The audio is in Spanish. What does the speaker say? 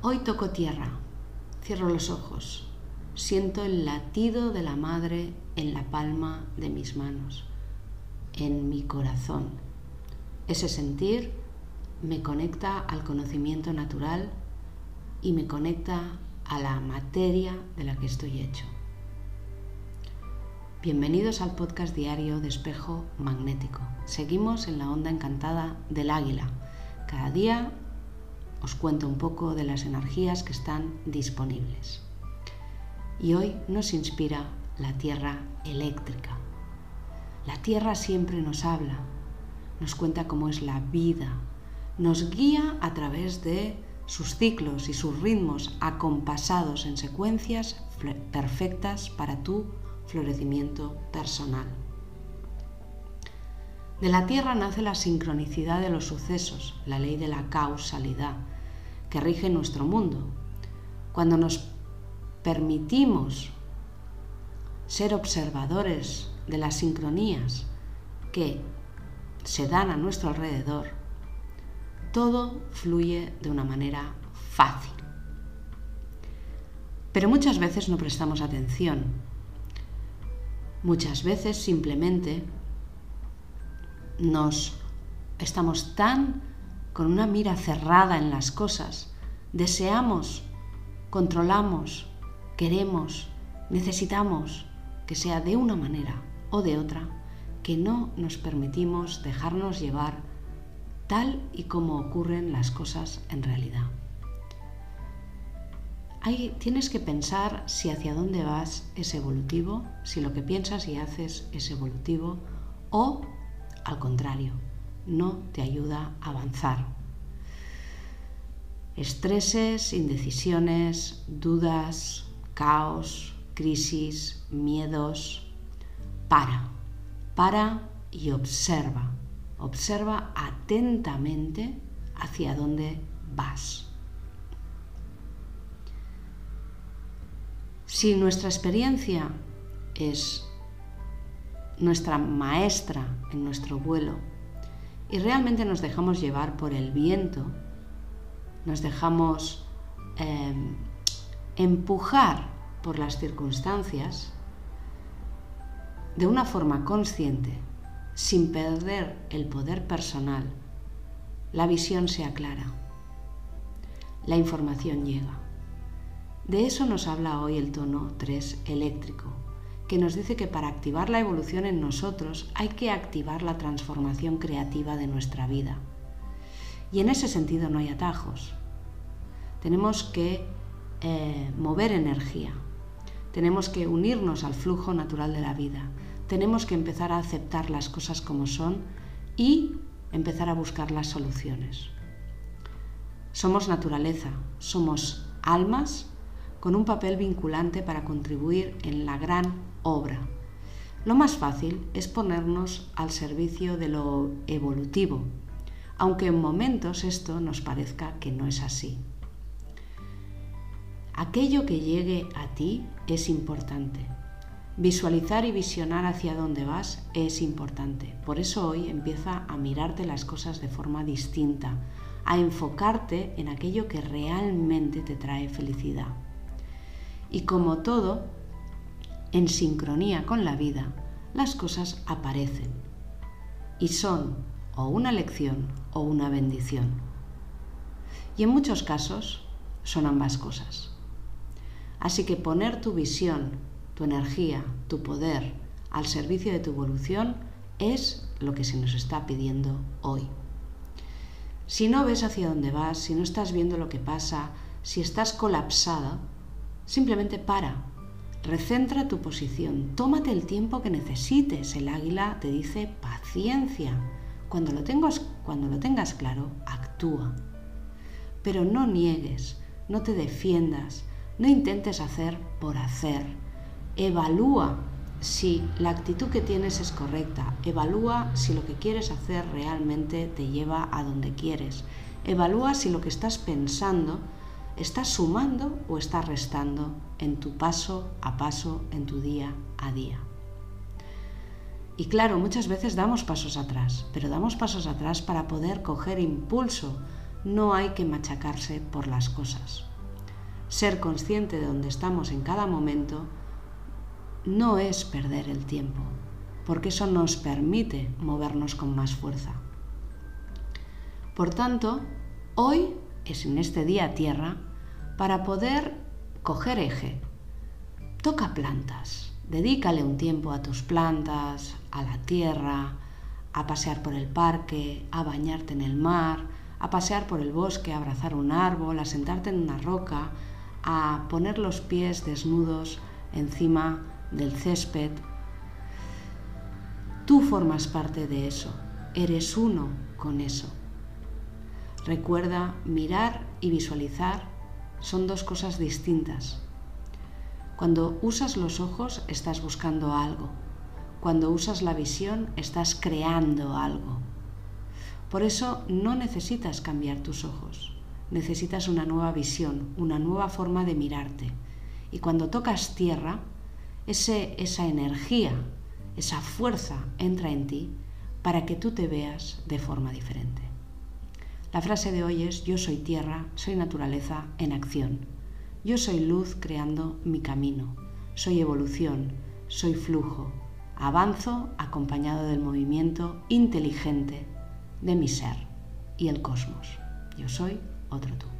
Hoy toco tierra, cierro los ojos, siento el latido de la madre en la palma de mis manos, en mi corazón. Ese sentir me conecta al conocimiento natural y me conecta a la materia de la que estoy hecho. Bienvenidos al podcast diario de espejo magnético. Seguimos en la onda encantada del águila. Cada día os cuento un poco de las energías que están disponibles. Y hoy nos inspira la Tierra eléctrica. La Tierra siempre nos habla, nos cuenta cómo es la vida, nos guía a través de sus ciclos y sus ritmos acompasados en secuencias perfectas para tu florecimiento personal. De la Tierra nace la sincronicidad de los sucesos, la ley de la causalidad, que rige nuestro mundo. Cuando nos permitimos ser observadores de las sincronías que se dan a nuestro alrededor, todo fluye de una manera fácil. Pero muchas veces no prestamos atención. Muchas veces simplemente nos estamos tan con una mira cerrada en las cosas, deseamos, controlamos, queremos, necesitamos que sea de una manera o de otra, que no nos permitimos dejarnos llevar tal y como ocurren las cosas en realidad. Tienes que pensar si hacia dónde vas es evolutivo, si lo que piensas y haces es evolutivo o al contrario, no te ayuda a avanzar. Estreses, indecisiones, dudas, caos, crisis, miedos. Para, para y observa. Observa atentamente hacia dónde vas. Si nuestra experiencia es nuestra maestra en nuestro vuelo y realmente nos dejamos llevar por el viento, nos dejamos em, empujar por las circunstancias de una forma consciente, sin perder el poder personal, la visión se aclara, la información llega. De eso nos habla hoy el tono 3 eléctrico, que nos dice que para activar la evolución en nosotros hay que activar la transformación creativa de nuestra vida. Y en ese sentido no hay atajos. Tenemos que eh, mover energía, tenemos que unirnos al flujo natural de la vida, tenemos que empezar a aceptar las cosas como son y empezar a buscar las soluciones. Somos naturaleza, somos almas con un papel vinculante para contribuir en la gran obra. Lo más fácil es ponernos al servicio de lo evolutivo, aunque en momentos esto nos parezca que no es así. Aquello que llegue a ti es importante. Visualizar y visionar hacia dónde vas es importante. Por eso hoy empieza a mirarte las cosas de forma distinta, a enfocarte en aquello que realmente te trae felicidad. Y como todo, en sincronía con la vida, las cosas aparecen y son o una lección o una bendición. Y en muchos casos son ambas cosas. Así que poner tu visión, tu energía, tu poder al servicio de tu evolución es lo que se nos está pidiendo hoy. Si no ves hacia dónde vas, si no estás viendo lo que pasa, si estás colapsada, simplemente para, recentra tu posición, tómate el tiempo que necesites. El águila te dice paciencia. Cuando lo tengas, cuando lo tengas claro, actúa. Pero no niegues, no te defiendas, no intentes hacer por hacer. Evalúa si la actitud que tienes es correcta. Evalúa si lo que quieres hacer realmente te lleva a donde quieres. Evalúa si lo que estás pensando está sumando o está restando en tu paso a paso, en tu día a día. Y claro, muchas veces damos pasos atrás, pero damos pasos atrás para poder coger impulso. No hay que machacarse por las cosas. Ser consciente de dónde estamos en cada momento no es perder el tiempo, porque eso nos permite movernos con más fuerza. Por tanto, hoy es en este día tierra para poder coger eje. Toca plantas, dedícale un tiempo a tus plantas, a la tierra, a pasear por el parque, a bañarte en el mar, a pasear por el bosque, a abrazar un árbol, a sentarte en una roca, a poner los pies desnudos encima del césped. Tú formas parte de eso, eres uno con eso. Recuerda, mirar y visualizar son dos cosas distintas. Cuando usas los ojos estás buscando algo. Cuando usas la visión estás creando algo. Por eso no necesitas cambiar tus ojos. Necesitas una nueva visión, una nueva forma de mirarte. Y cuando tocas tierra, ese, esa energía, esa fuerza entra en ti para que tú te veas de forma diferente. La frase de hoy es, yo soy tierra, soy naturaleza en acción. Yo soy luz creando mi camino. Soy evolución, soy flujo. Avanzo acompañado del movimiento inteligente de mi ser y el cosmos. Yo soy otro tú.